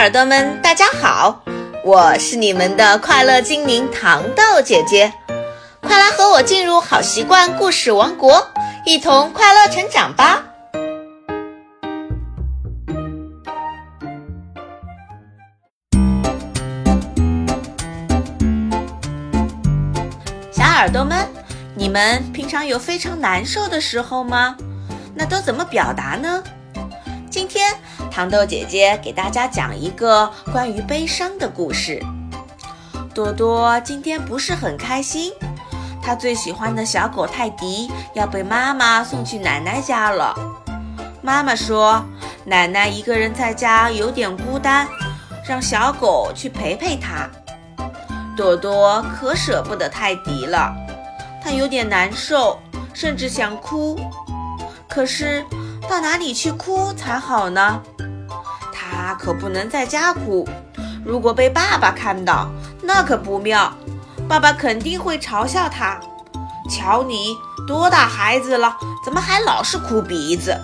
耳朵们，大家好，我是你们的快乐精灵糖豆姐姐，快来和我进入好习惯故事王国，一同快乐成长吧！小耳朵们，你们平常有非常难受的时候吗？那都怎么表达呢？今天糖豆姐姐给大家讲一个关于悲伤的故事。多多今天不是很开心，他最喜欢的小狗泰迪要被妈妈送去奶奶家了。妈妈说，奶奶一个人在家有点孤单，让小狗去陪陪她。多多可舍不得泰迪了，他有点难受，甚至想哭。可是。到哪里去哭才好呢？他可不能在家哭，如果被爸爸看到，那可不妙。爸爸肯定会嘲笑他。瞧你多大孩子了，怎么还老是哭鼻子？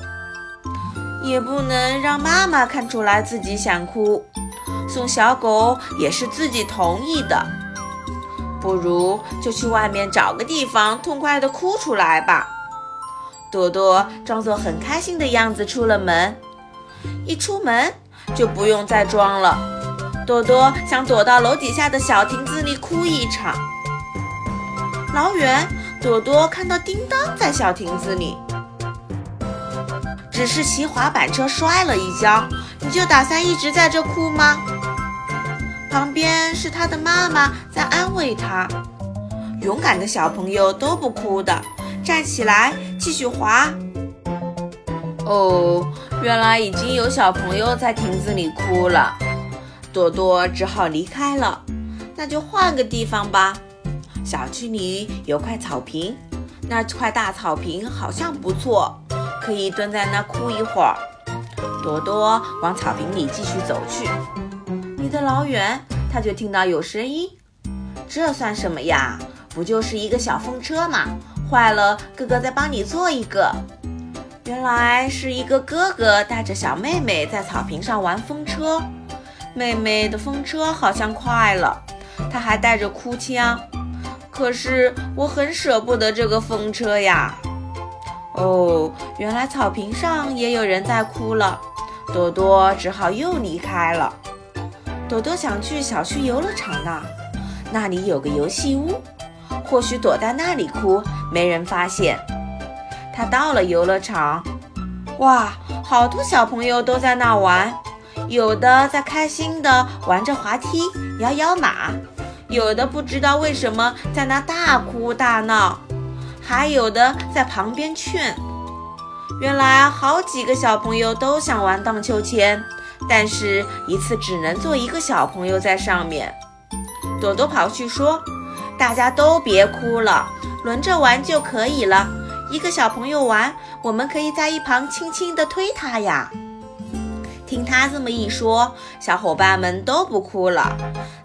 也不能让妈妈看出来自己想哭。送小狗也是自己同意的，不如就去外面找个地方痛快地哭出来吧。朵朵装作很开心的样子出了门，一出门就不用再装了。朵朵想躲到楼底下的小亭子里哭一场。老远，朵朵看到叮当在小亭子里，只是骑滑板车摔了一跤，你就打算一直在这哭吗？旁边是他的妈妈在安慰他，勇敢的小朋友都不哭的。站起来，继续滑。哦，原来已经有小朋友在亭子里哭了。朵朵只好离开了。那就换个地方吧。小区里有块草坪，那块大草坪好像不错，可以蹲在那哭一会儿。朵朵往草坪里继续走去。离得老远，他就听到有声音。这算什么呀？不就是一个小风车吗？坏了，哥哥再帮你做一个。原来是一个哥哥带着小妹妹在草坪上玩风车，妹妹的风车好像坏了，她还带着哭腔。可是我很舍不得这个风车呀。哦，原来草坪上也有人在哭了，朵朵只好又离开了。朵朵想去小区游乐场呢，那里有个游戏屋。或许躲在那里哭，没人发现。他到了游乐场，哇，好多小朋友都在那玩，有的在开心地玩着滑梯、摇摇马，有的不知道为什么在那大哭大闹，还有的在旁边劝。原来好几个小朋友都想玩荡秋千，但是一次只能坐一个小朋友在上面。朵朵跑去说。大家都别哭了，轮着玩就可以了。一个小朋友玩，我们可以在一旁轻轻地推他呀。听他这么一说，小伙伴们都不哭了，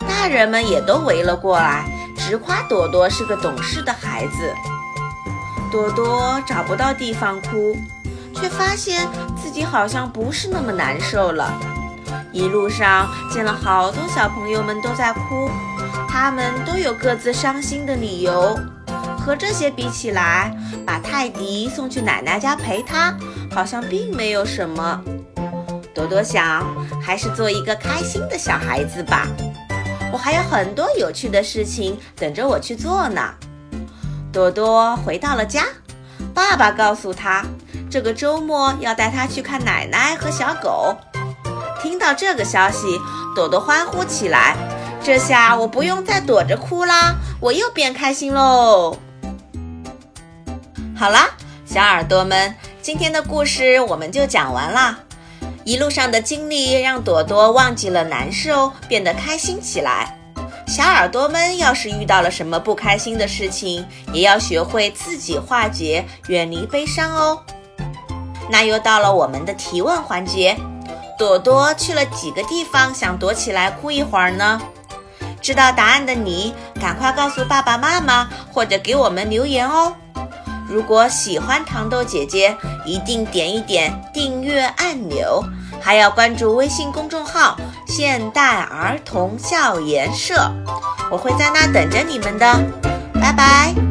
大人们也都围了过来，直夸朵朵是个懂事的孩子。朵朵找不到地方哭，却发现自己好像不是那么难受了。一路上见了好多小朋友们都在哭。他们都有各自伤心的理由，和这些比起来，把泰迪送去奶奶家陪他，好像并没有什么。朵朵想，还是做一个开心的小孩子吧。我还有很多有趣的事情等着我去做呢。朵朵回到了家，爸爸告诉他，这个周末要带他去看奶奶和小狗。听到这个消息，朵朵欢呼起来。这下我不用再躲着哭啦，我又变开心喽！好啦，小耳朵们，今天的故事我们就讲完啦。一路上的经历让朵朵忘记了难受，变得开心起来。小耳朵们要是遇到了什么不开心的事情，也要学会自己化解，远离悲伤哦。那又到了我们的提问环节，朵朵去了几个地方，想躲起来哭一会儿呢？知道答案的你，赶快告诉爸爸妈妈，或者给我们留言哦。如果喜欢糖豆姐姐，一定点一点订阅按钮，还要关注微信公众号“现代儿童笑颜社”，我会在那等着你们的。拜拜。